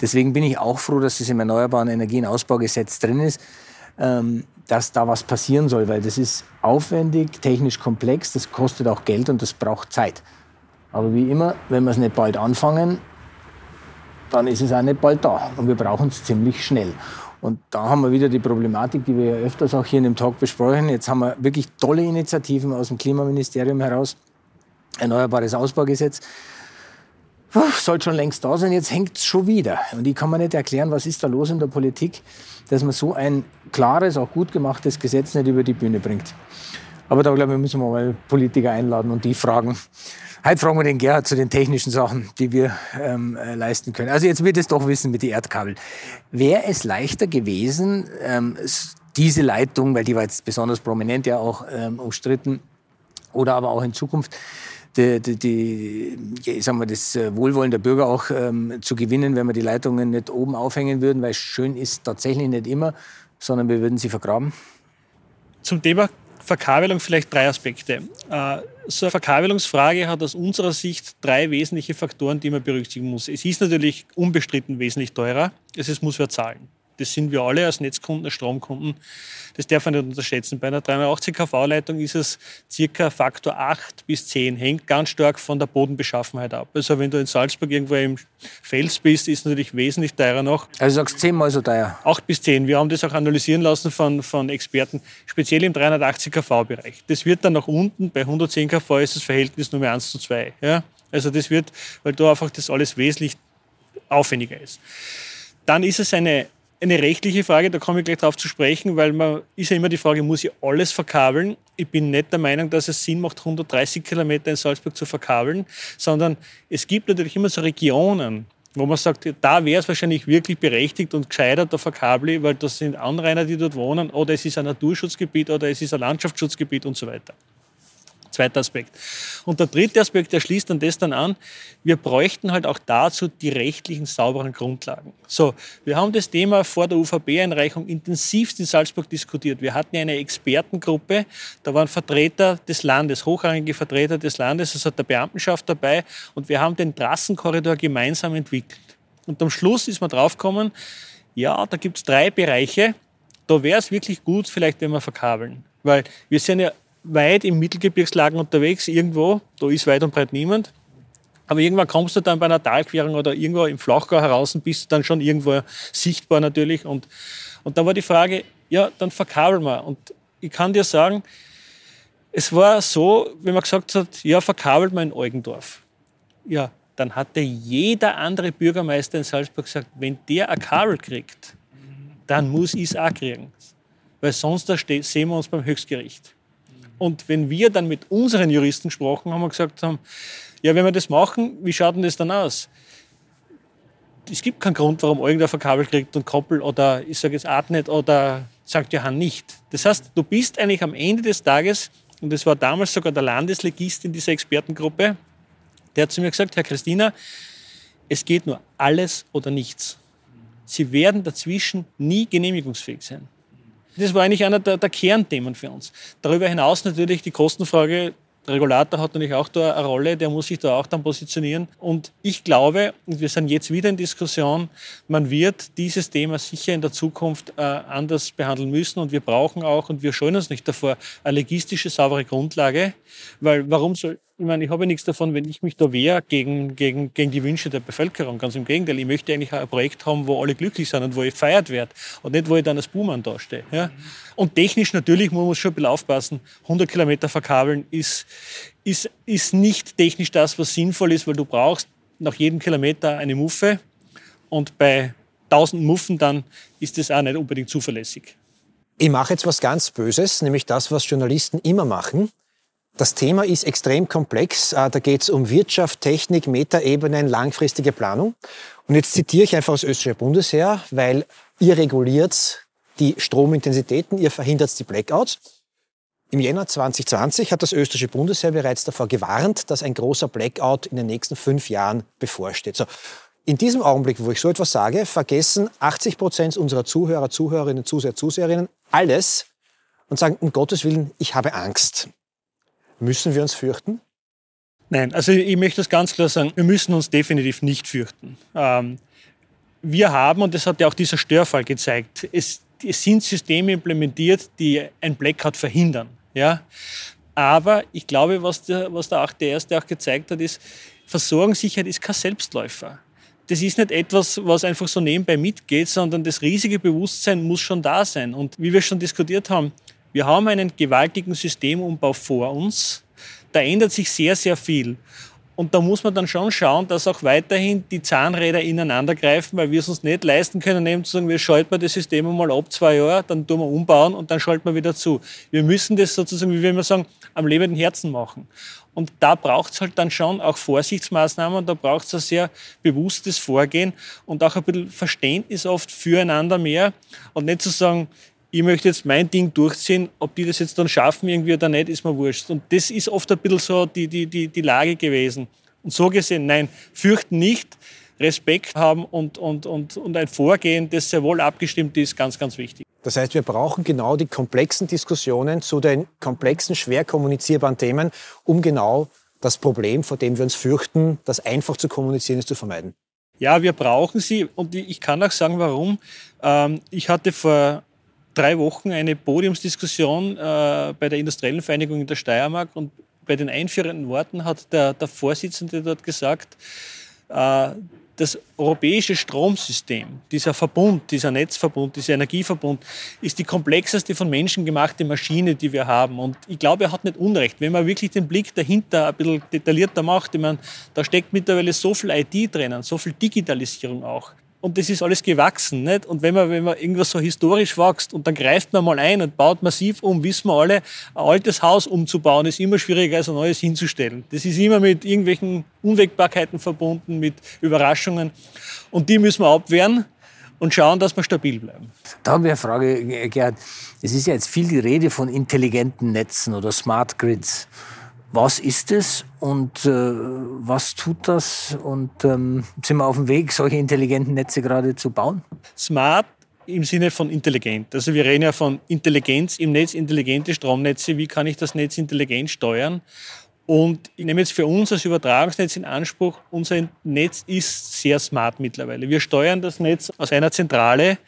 Deswegen bin ich auch froh, dass das im Erneuerbaren Energienausbaugesetz drin ist, ähm, dass da was passieren soll, weil das ist aufwendig, technisch komplex, das kostet auch Geld und das braucht Zeit. Aber wie immer, wenn wir es nicht bald anfangen, dann ist es auch nicht bald da. Und wir brauchen es ziemlich schnell. Und da haben wir wieder die Problematik, die wir ja öfters auch hier in dem Talk besprechen. Jetzt haben wir wirklich tolle Initiativen aus dem Klimaministerium heraus. Erneuerbares Ausbaugesetz. Sollte schon längst da sein, jetzt hängt es schon wieder. Und ich kann mir nicht erklären, was ist da los in der Politik, dass man so ein klares, auch gut gemachtes Gesetz nicht über die Bühne bringt. Aber da glaube ich, müssen wir mal Politiker einladen und die fragen, Heute fragen wir den Gerhard zu den technischen Sachen, die wir ähm, äh, leisten können. Also jetzt wird es doch wissen mit den Erdkabel. Wäre es leichter gewesen, ähm, diese Leitung, weil die war jetzt besonders prominent ja auch ähm, umstritten, oder aber auch in Zukunft, die, die, die, sagen wir, das äh, Wohlwollen der Bürger auch ähm, zu gewinnen, wenn wir die Leitungen nicht oben aufhängen würden, weil schön ist tatsächlich nicht immer, sondern wir würden sie vergraben? Zum Thema Verkabelung vielleicht drei Aspekte. Äh, so eine Verkabelungsfrage hat aus unserer Sicht drei wesentliche Faktoren, die man berücksichtigen muss. Es ist natürlich unbestritten wesentlich teurer. Es muss wer zahlen. Das sind wir alle als Netzkunden, als Stromkunden. Das darf man nicht unterschätzen. Bei einer 380 kV-Leitung ist es circa Faktor 8 bis 10. Hängt ganz stark von der Bodenbeschaffenheit ab. Also wenn du in Salzburg irgendwo im Fels bist, ist es natürlich wesentlich teurer noch. Also sagst du zehnmal so teuer? 8 bis 10. Wir haben das auch analysieren lassen von, von Experten, speziell im 380 kV-Bereich. Das wird dann nach unten, bei 110 kV ist das Verhältnis nur mehr 1 zu 2. Ja? Also das wird, weil da einfach das alles wesentlich aufwendiger ist. Dann ist es eine eine rechtliche Frage, da komme ich gleich darauf zu sprechen, weil man ist ja immer die Frage, muss ich alles verkabeln? Ich bin nicht der Meinung, dass es Sinn macht, 130 Kilometer in Salzburg zu verkabeln, sondern es gibt natürlich immer so Regionen, wo man sagt, da wäre es wahrscheinlich wirklich berechtigt und gescheitert, da verkabel weil das sind Anrainer, die dort wohnen, oder es ist ein Naturschutzgebiet oder es ist ein Landschaftsschutzgebiet und so weiter. Zweiter Aspekt. Und der dritte Aspekt, der schließt dann das dann an, wir bräuchten halt auch dazu die rechtlichen sauberen Grundlagen. So, wir haben das Thema vor der UVB-Einreichung intensivst in Salzburg diskutiert. Wir hatten eine Expertengruppe, da waren Vertreter des Landes, hochrangige Vertreter des Landes, es hat der Beamtenschaft dabei und wir haben den Trassenkorridor gemeinsam entwickelt. Und am Schluss ist man draufgekommen, ja, da gibt es drei Bereiche, da wäre es wirklich gut, vielleicht wenn wir verkabeln. Weil wir sind ja weit im Mittelgebirgslagen unterwegs, irgendwo, da ist weit und breit niemand. Aber irgendwann kommst du dann bei einer Talquerung oder irgendwo im Flachgau heraus und bist dann schon irgendwo sichtbar natürlich. Und, und da war die Frage, ja, dann verkabeln wir. Und ich kann dir sagen, es war so, wenn man gesagt hat, ja, verkabelt man in Eugendorf. Ja, dann hatte jeder andere Bürgermeister in Salzburg gesagt, wenn der ein Kabel kriegt, dann muss ich es auch kriegen. Weil sonst da sehen wir uns beim Höchstgericht. Und wenn wir dann mit unseren Juristen gesprochen haben und gesagt haben, ja, wenn wir das machen, wie schaut denn das dann aus? Es gibt keinen Grund, warum Eugendorf ein Kabel kriegt und Koppel oder ich sage jetzt Artnet oder St. Johann nicht. Das heißt, du bist eigentlich am Ende des Tages, und das war damals sogar der Landeslegist in dieser Expertengruppe, der hat zu mir gesagt, Herr Christina, es geht nur alles oder nichts. Sie werden dazwischen nie genehmigungsfähig sein. Das war eigentlich einer der, der Kernthemen für uns. Darüber hinaus natürlich die Kostenfrage der Regulator hat natürlich auch da eine Rolle, der muss sich da auch dann positionieren. Und ich glaube, und wir sind jetzt wieder in Diskussion, man wird dieses Thema sicher in der Zukunft äh, anders behandeln müssen. Und wir brauchen auch, und wir scheuen uns nicht davor, eine legistische, saubere Grundlage. Weil warum soll, ich meine, ich habe nichts davon, wenn ich mich da wehre gegen, gegen, gegen die Wünsche der Bevölkerung. Ganz im Gegenteil, ich möchte eigentlich ein Projekt haben, wo alle glücklich sind und wo ich feiert werde und nicht, wo ich dann als Buhmann dastehe. Ja? Und technisch natürlich, man muss schon ein bisschen aufpassen, 100 Kilometer verkabeln ist, ist, ist nicht technisch das, was sinnvoll ist, weil du brauchst nach jedem Kilometer eine Muffe und bei 1000 Muffen dann ist das auch nicht unbedingt zuverlässig. Ich mache jetzt was ganz Böses, nämlich das, was Journalisten immer machen. Das Thema ist extrem komplex. Äh, da geht es um Wirtschaft, Technik, Metaebenen, langfristige Planung. Und jetzt zitiere ich einfach das österreichische Bundesheer, weil ihr reguliert die Stromintensitäten, ihr verhindert die Blackouts. Im Jänner 2020 hat das österreichische Bundesheer bereits davor gewarnt, dass ein großer Blackout in den nächsten fünf Jahren bevorsteht. So, in diesem Augenblick, wo ich so etwas sage, vergessen 80 Prozent unserer Zuhörer, Zuhörerinnen, Zuseher, Zuseherinnen alles und sagen, um Gottes Willen, ich habe Angst. Müssen wir uns fürchten? Nein, also ich möchte das ganz klar sagen, wir müssen uns definitiv nicht fürchten. Ähm, wir haben, und das hat ja auch dieser Störfall gezeigt, es, es sind Systeme implementiert, die ein Blackout verhindern. Ja? Aber ich glaube, was der, was der, auch der erste auch gezeigt hat, ist, Versorgungssicherheit ist kein Selbstläufer. Das ist nicht etwas, was einfach so nebenbei mitgeht, sondern das riesige Bewusstsein muss schon da sein. Und wie wir schon diskutiert haben, wir haben einen gewaltigen Systemumbau vor uns. Da ändert sich sehr, sehr viel. Und da muss man dann schon schauen, dass auch weiterhin die Zahnräder ineinander greifen, weil wir es uns nicht leisten können, eben zu sagen, wir schalten das System einmal ab zwei Jahre, dann tun wir umbauen und dann schalten wir wieder zu. Wir müssen das sozusagen, wie wir immer sagen, am lebenden Herzen machen. Und da braucht es halt dann schon auch Vorsichtsmaßnahmen da braucht es ein sehr bewusstes Vorgehen und auch ein bisschen Verständnis oft füreinander mehr und nicht zu sagen, ich möchte jetzt mein Ding durchziehen, ob die das jetzt dann schaffen irgendwie oder nicht, ist mir wurscht. Und das ist oft ein bisschen so die, die, die, die Lage gewesen. Und so gesehen, nein, fürchten nicht, Respekt haben und, und, und, und ein Vorgehen, das sehr wohl abgestimmt ist, ganz, ganz wichtig. Das heißt, wir brauchen genau die komplexen Diskussionen zu den komplexen, schwer kommunizierbaren Themen, um genau das Problem, vor dem wir uns fürchten, das einfach zu kommunizieren ist, zu vermeiden. Ja, wir brauchen sie und ich kann auch sagen, warum. Ähm, ich hatte vor drei Wochen eine Podiumsdiskussion äh, bei der Industriellen Vereinigung in der Steiermark und bei den einführenden Worten hat der, der Vorsitzende dort gesagt, äh, das europäische Stromsystem, dieser Verbund, dieser Netzverbund, dieser Energieverbund, ist die komplexeste von Menschen gemachte Maschine, die wir haben. Und ich glaube, er hat nicht Unrecht. Wenn man wirklich den Blick dahinter ein bisschen detaillierter macht, ich meine, da steckt mittlerweile so viel IT drinnen, so viel Digitalisierung auch und das ist alles gewachsen. Nicht? Und wenn man, wenn man irgendwas so historisch wächst und dann greift man mal ein und baut massiv um, wissen wir alle, ein altes Haus umzubauen ist immer schwieriger als ein neues hinzustellen. Das ist immer mit irgendwelchen Unwägbarkeiten verbunden, mit Überraschungen. Und die müssen wir abwehren und schauen, dass wir stabil bleiben. Da haben wir eine Frage, Gerhard. Es ist ja jetzt viel die Rede von intelligenten Netzen oder Smart Grids. Was ist es und äh, was tut das? Und ähm, sind wir auf dem Weg, solche intelligenten Netze gerade zu bauen? Smart im Sinne von intelligent. Also wir reden ja von Intelligenz im Netz, intelligente Stromnetze. Wie kann ich das Netz intelligent steuern? Und ich nehme jetzt für uns als Übertragungsnetz in Anspruch, unser Netz ist sehr smart mittlerweile. Wir steuern das Netz aus einer Zentrale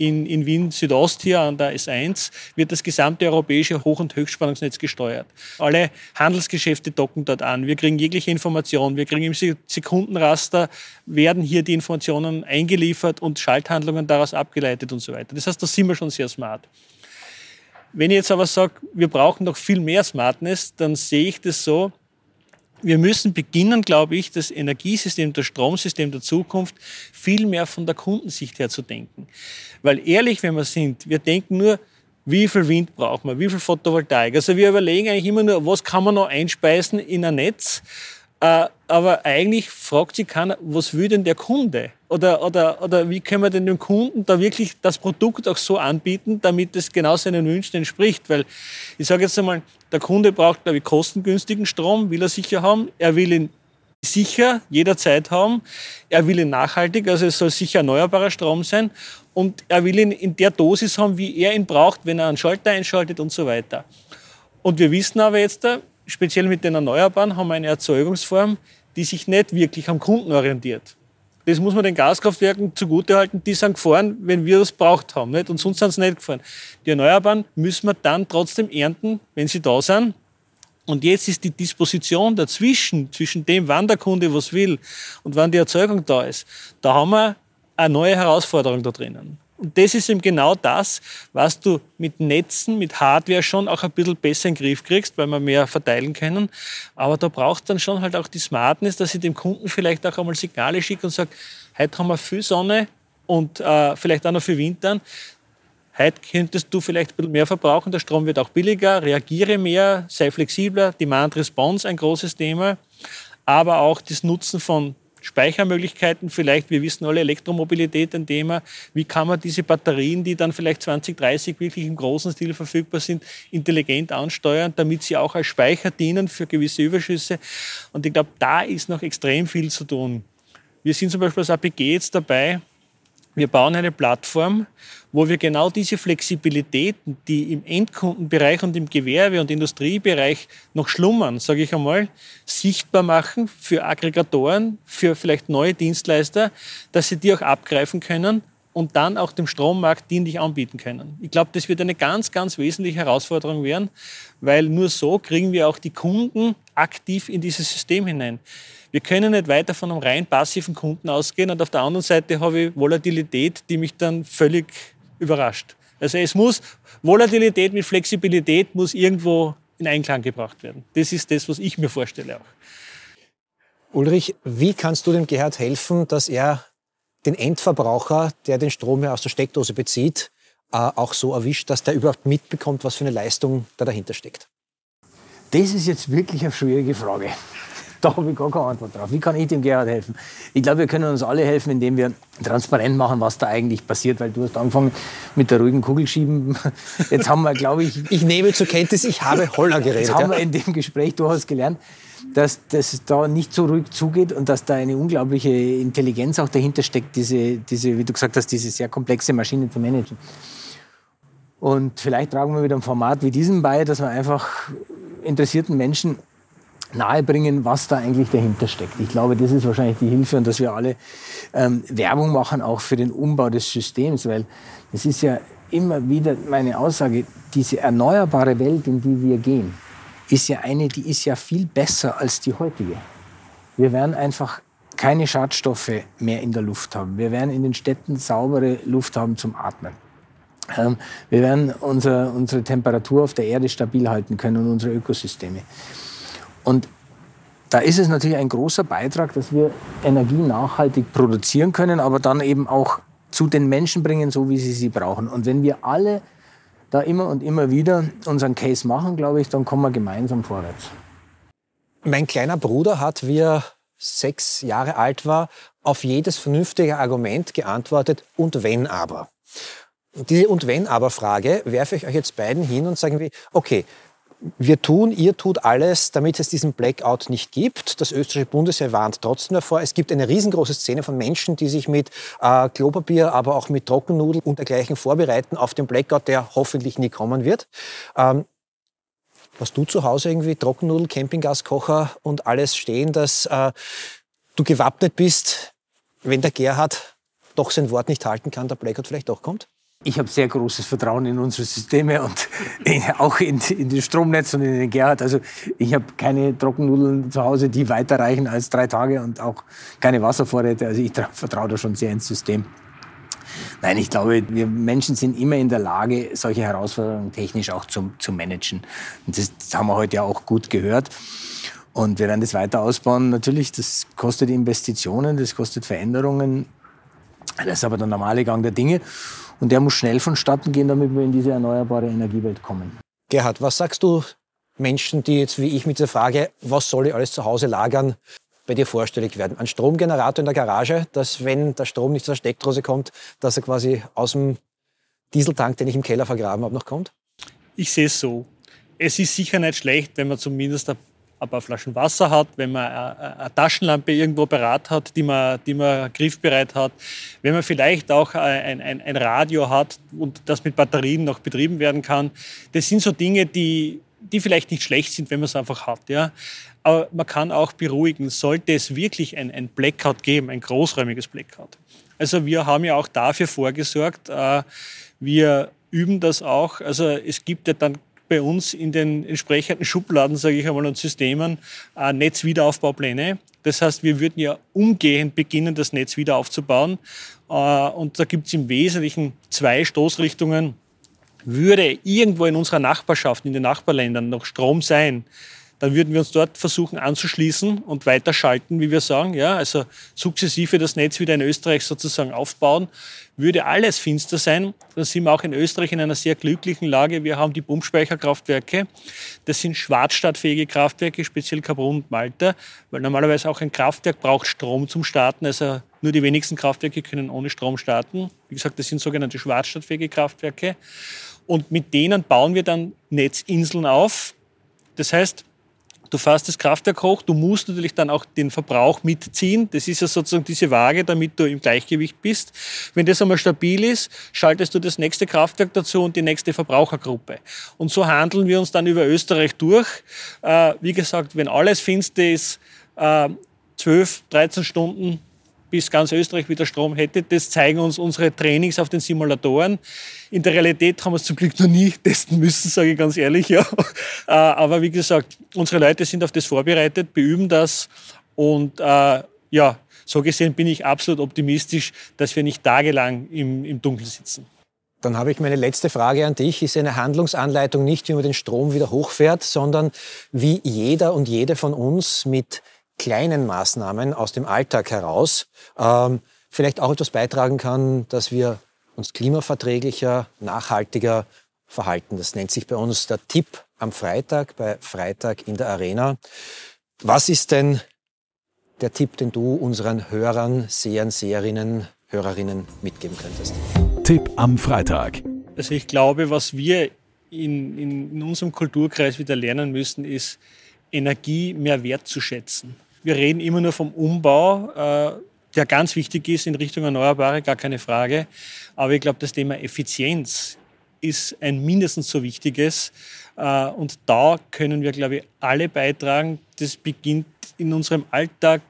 in, in Wien Südost hier an der S1 wird das gesamte europäische Hoch- und Höchstspannungsnetz gesteuert. Alle Handelsgeschäfte docken dort an. Wir kriegen jegliche Informationen. Wir kriegen im Sekundenraster, werden hier die Informationen eingeliefert und Schalthandlungen daraus abgeleitet und so weiter. Das heißt, da sind wir schon sehr smart. Wenn ich jetzt aber sage, wir brauchen noch viel mehr Smartness, dann sehe ich das so, wir müssen beginnen, glaube ich, das Energiesystem, das Stromsystem der Zukunft viel mehr von der Kundensicht her zu denken. Weil ehrlich, wenn wir sind, wir denken nur, wie viel Wind braucht man, wie viel Photovoltaik. Also wir überlegen eigentlich immer nur, was kann man noch einspeisen in ein Netz äh, aber eigentlich fragt sich keiner, was will denn der Kunde? Oder, oder, oder wie können wir denn dem Kunden da wirklich das Produkt auch so anbieten, damit es genau seinen Wünschen entspricht? Weil ich sage jetzt einmal, der Kunde braucht, glaube ich, kostengünstigen Strom, will er sicher haben. Er will ihn sicher jederzeit haben. Er will ihn nachhaltig, also es soll sicher erneuerbarer Strom sein. Und er will ihn in der Dosis haben, wie er ihn braucht, wenn er einen Schalter einschaltet und so weiter. Und wir wissen aber jetzt, speziell mit den Erneuerbaren haben wir eine Erzeugungsform, die sich nicht wirklich am Kunden orientiert. Das muss man den Gaskraftwerken zugutehalten, die sind gefahren, wenn wir das braucht haben. Nicht? Und sonst sind sie nicht gefahren. Die Erneuerbaren müssen wir dann trotzdem ernten, wenn sie da sind. Und jetzt ist die Disposition dazwischen, zwischen dem, wann der Kunde was will und wann die Erzeugung da ist, da haben wir eine neue Herausforderung da drinnen. Und das ist eben genau das, was du mit Netzen, mit Hardware schon auch ein bisschen besser in den Griff kriegst, weil wir mehr verteilen können. Aber da braucht dann schon halt auch die Smartness, dass ich dem Kunden vielleicht auch einmal Signale schicke und sage, heute haben wir viel Sonne und äh, vielleicht auch noch viel Wind an. Heute könntest du vielleicht ein bisschen mehr verbrauchen, der Strom wird auch billiger, reagiere mehr, sei flexibler, Demand Response ein großes Thema, aber auch das Nutzen von Speichermöglichkeiten, vielleicht, wir wissen alle, Elektromobilität ein Thema. Wie kann man diese Batterien, die dann vielleicht 2030 wirklich im großen Stil verfügbar sind, intelligent ansteuern, damit sie auch als Speicher dienen für gewisse Überschüsse? Und ich glaube, da ist noch extrem viel zu tun. Wir sind zum Beispiel als APG jetzt dabei, wir bauen eine Plattform, wo wir genau diese Flexibilitäten, die im Endkundenbereich und im Gewerbe- und Industriebereich noch schlummern, sage ich einmal, sichtbar machen für Aggregatoren, für vielleicht neue Dienstleister, dass sie die auch abgreifen können und dann auch dem Strommarkt dienlich anbieten können. Ich glaube, das wird eine ganz, ganz wesentliche Herausforderung werden, weil nur so kriegen wir auch die Kunden aktiv in dieses System hinein. Wir können nicht weiter von einem rein passiven Kunden ausgehen und auf der anderen Seite habe ich Volatilität, die mich dann völlig überrascht. Also es muss, Volatilität mit Flexibilität muss irgendwo in Einklang gebracht werden. Das ist das, was ich mir vorstelle auch. Ulrich, wie kannst du dem Gerhard helfen, dass er den Endverbraucher, der den Strom ja aus der Steckdose bezieht, äh, auch so erwischt, dass der überhaupt mitbekommt, was für eine Leistung da dahinter steckt? Das ist jetzt wirklich eine schwierige Frage. <laughs> Da habe ich gar keine Antwort drauf. Wie kann ich dem Gerhard helfen? Ich glaube, wir können uns alle helfen, indem wir transparent machen, was da eigentlich passiert, weil du hast angefangen mit der ruhigen Kugel schieben. <laughs> Jetzt haben wir, glaube ich... <laughs> Ich nehme zur Kenntnis, ich habe Holler geredet. Jetzt haben wir in dem Gespräch, du hast gelernt, dass das da nicht so ruhig zugeht und dass da eine unglaubliche Intelligenz auch dahinter steckt, diese, diese wie du gesagt hast, diese sehr komplexe Maschine zu managen. Und vielleicht tragen wir mit einem Format wie diesem bei, dass wir einfach interessierten Menschen nahebringen, was da eigentlich dahinter steckt. Ich glaube, das ist wahrscheinlich die Hilfe und dass wir alle ähm, Werbung machen, auch für den Umbau des Systems, weil es ist ja immer wieder meine Aussage, diese erneuerbare Welt, in die wir gehen, ist ja eine, die ist ja viel besser als die heutige. Wir werden einfach keine Schadstoffe mehr in der Luft haben. Wir werden in den Städten saubere Luft haben zum Atmen. Ähm, wir werden unser, unsere Temperatur auf der Erde stabil halten können und unsere Ökosysteme. Und da ist es natürlich ein großer Beitrag, dass wir Energie nachhaltig produzieren können, aber dann eben auch zu den Menschen bringen, so wie sie sie brauchen. Und wenn wir alle da immer und immer wieder unseren Case machen, glaube ich, dann kommen wir gemeinsam vorwärts. Mein kleiner Bruder hat, wie er sechs Jahre alt war, auf jedes vernünftige Argument geantwortet, und wenn aber. diese Und wenn aber Frage werfe ich euch jetzt beiden hin und sagen wir, okay, wir tun, ihr tut alles, damit es diesen Blackout nicht gibt. Das österreichische Bundesheer warnt trotzdem davor. Es gibt eine riesengroße Szene von Menschen, die sich mit äh, Klopapier, aber auch mit Trockennudeln und dergleichen vorbereiten auf den Blackout, der hoffentlich nie kommen wird. Ähm, hast du zu Hause irgendwie Trockennudel, Campinggaskocher und alles stehen, dass äh, du gewappnet bist, wenn der Gerhard doch sein Wort nicht halten kann, der Blackout vielleicht doch kommt? Ich habe sehr großes Vertrauen in unsere Systeme und in, auch in, in das Stromnetz und in den Gerhard. Also ich habe keine Trockennudeln zu Hause, die weiterreichen als drei Tage und auch keine Wasservorräte. Also ich vertraue da schon sehr ins System. Nein, ich glaube, wir Menschen sind immer in der Lage, solche Herausforderungen technisch auch zu, zu managen. Und das, haben wir heute ja auch gut gehört. Und wir werden das weiter ausbauen. Natürlich, das kostet Investitionen, das kostet Veränderungen. Das ist aber der normale Gang der Dinge. Und der muss schnell vonstatten gehen, damit wir in diese erneuerbare Energiewelt kommen. Gerhard, was sagst du Menschen, die jetzt wie ich mit der Frage, was soll ich alles zu Hause lagern, bei dir vorstellig werden? Ein Stromgenerator in der Garage, dass wenn der Strom nicht zur Steckdose kommt, dass er quasi aus dem Dieseltank, den ich im Keller vergraben habe, noch kommt? Ich sehe es so. Es ist sicher nicht schlecht, wenn man zumindest ein ein paar Flaschen Wasser hat, wenn man eine Taschenlampe irgendwo bereit hat, die man, die man griffbereit hat, wenn man vielleicht auch ein, ein, ein Radio hat und das mit Batterien noch betrieben werden kann. Das sind so Dinge, die, die vielleicht nicht schlecht sind, wenn man es einfach hat. Ja. Aber man kann auch beruhigen, sollte es wirklich ein, ein Blackout geben, ein großräumiges Blackout. Also wir haben ja auch dafür vorgesorgt, äh, wir üben das auch. Also es gibt ja dann bei uns in den entsprechenden Schubladen, sage ich einmal, und Systemen äh, Netzwiederaufbaupläne. Das heißt, wir würden ja umgehend beginnen, das Netz wieder aufzubauen. Äh, und da gibt es im Wesentlichen zwei Stoßrichtungen. Würde irgendwo in unserer Nachbarschaft, in den Nachbarländern noch Strom sein, dann würden wir uns dort versuchen anzuschließen und weiterschalten, wie wir sagen. Ja, also sukzessive das Netz wieder in Österreich sozusagen aufbauen. Würde alles finster sein, dann sind wir auch in Österreich in einer sehr glücklichen Lage. Wir haben die Pumpspeicherkraftwerke. Das sind schwarzstartfähige Kraftwerke, speziell Carbon und Malta, weil normalerweise auch ein Kraftwerk braucht Strom zum Starten. Also nur die wenigsten Kraftwerke können ohne Strom starten. Wie gesagt, das sind sogenannte schwarzstartfähige Kraftwerke. Und mit denen bauen wir dann Netzinseln auf. Das heißt, Du fährst das Kraftwerk hoch, du musst natürlich dann auch den Verbrauch mitziehen. Das ist ja sozusagen diese Waage, damit du im Gleichgewicht bist. Wenn das einmal stabil ist, schaltest du das nächste Kraftwerk dazu und die nächste Verbrauchergruppe. Und so handeln wir uns dann über Österreich durch. Äh, wie gesagt, wenn alles finster ist, äh, 12, 13 Stunden bis ganz Österreich wieder Strom hätte. Das zeigen uns unsere Trainings auf den Simulatoren. In der Realität haben wir es zum Glück noch nie testen müssen, sage ich ganz ehrlich. Ja. Äh, aber wie gesagt, unsere Leute sind auf das vorbereitet, beüben das und äh, ja, so gesehen bin ich absolut optimistisch, dass wir nicht tagelang im, im Dunkeln sitzen. Dann habe ich meine letzte Frage an dich. Ist eine Handlungsanleitung nicht, wie man den Strom wieder hochfährt, sondern wie jeder und jede von uns mit kleinen Maßnahmen aus dem Alltag heraus ähm, vielleicht auch etwas beitragen kann, dass wir uns klimaverträglicher, nachhaltiger verhalten. Das nennt sich bei uns der Tipp am Freitag, bei Freitag in der Arena. Was ist denn der Tipp, den du unseren Hörern, Sehern, Seherinnen, Hörerinnen mitgeben könntest? Tipp am Freitag. Also ich glaube, was wir in, in, in unserem Kulturkreis wieder lernen müssen, ist, Energie mehr wertzuschätzen. Wir reden immer nur vom Umbau, äh, der ganz wichtig ist in Richtung Erneuerbare, gar keine Frage. Aber ich glaube, das Thema Effizienz ist ein mindestens so wichtiges. Äh, und da können wir, glaube ich, alle beitragen. Das beginnt in unserem Alltag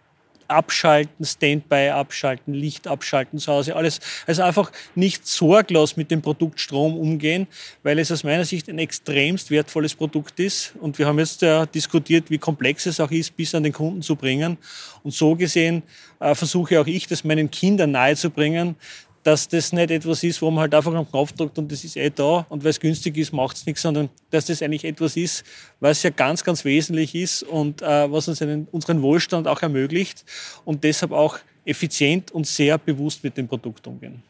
abschalten, Standby abschalten, Licht abschalten zu Hause, alles. Also einfach nicht sorglos mit dem Produkt Strom umgehen, weil es aus meiner Sicht ein extremst wertvolles Produkt ist. Und wir haben jetzt ja diskutiert, wie komplex es auch ist, bis an den Kunden zu bringen. Und so gesehen äh, versuche auch ich, das meinen Kindern nahezubringen, dass das nicht etwas ist, wo man halt einfach am Knopf drückt und das ist eh da und weil es günstig ist, macht es nichts, sondern dass das eigentlich etwas ist, was ja ganz, ganz wesentlich ist und äh, was uns einen, unseren Wohlstand auch ermöglicht und deshalb auch effizient und sehr bewusst mit dem Produkt umgehen.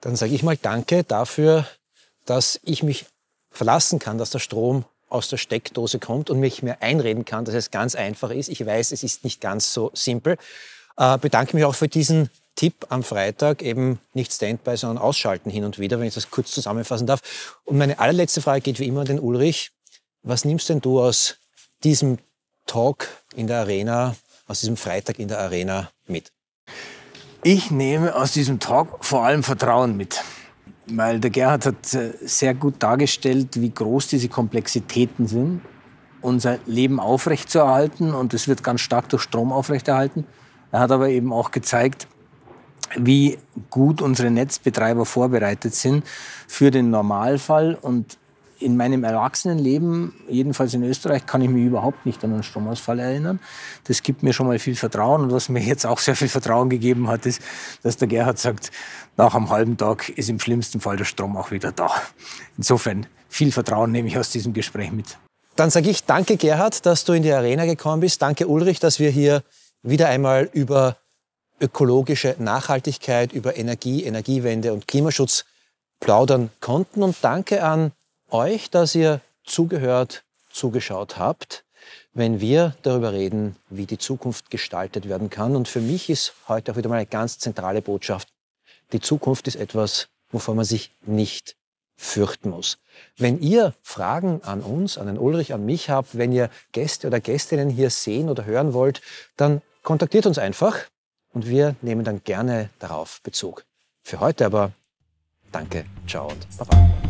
Dann sage ich mal Danke dafür, dass ich mich verlassen kann, dass der Strom aus der Steckdose kommt und mich mir einreden kann, dass es ganz einfach ist. Ich weiß, es ist nicht ganz so simpel. Äh, bedanke mich auch für diesen Tipp am Freitag eben nicht Standby, sondern ausschalten hin und wieder, wenn ich das kurz zusammenfassen darf. Und meine allerletzte Frage geht wie immer an den Ulrich. Was nimmst denn du aus diesem Talk in der Arena, aus diesem Freitag in der Arena mit? Ich nehme aus diesem Talk vor allem Vertrauen mit. Weil der Gerhard hat äh, sehr gut dargestellt, wie groß diese Komplexitäten sind, unser Leben aufrechtzuerhalten. Und es wird ganz stark durch Strom aufrechterhalten. Er hat aber eben auch gezeigt, wie gut unsere Netzbetreiber vorbereitet sind für den Normalfall. Und in meinem Erwachsenenleben, jedenfalls in Österreich, kann ich mich überhaupt nicht an einen Stromausfall erinnern. Das gibt mir schon mal viel Vertrauen. Und was mir jetzt auch sehr viel Vertrauen gegeben hat, ist, dass der Gerhard sagt, nach einem halben Tag ist im schlimmsten Fall der Strom auch wieder da. Insofern viel Vertrauen nehme ich aus diesem Gespräch mit. Dann sage ich danke, Gerhard, dass du in die Arena gekommen bist. Danke, Ulrich, dass wir hier wieder einmal über ökologische Nachhaltigkeit, über Energie, Energiewende und Klimaschutz plaudern konnten. Und danke an euch, dass ihr zugehört, zugeschaut habt, wenn wir darüber reden, wie die Zukunft gestaltet werden kann. Und für mich ist heute auch wieder mal eine ganz zentrale Botschaft. Die Zukunft ist etwas, wovon man sich nicht fürchten muss. Wenn ihr Fragen an uns, an den Ulrich, an mich habt, wenn ihr Gäste oder Gästinnen hier sehen oder hören wollt, dann kontaktiert uns einfach und wir nehmen dann gerne darauf Bezug. Für heute aber danke, ciao und baba.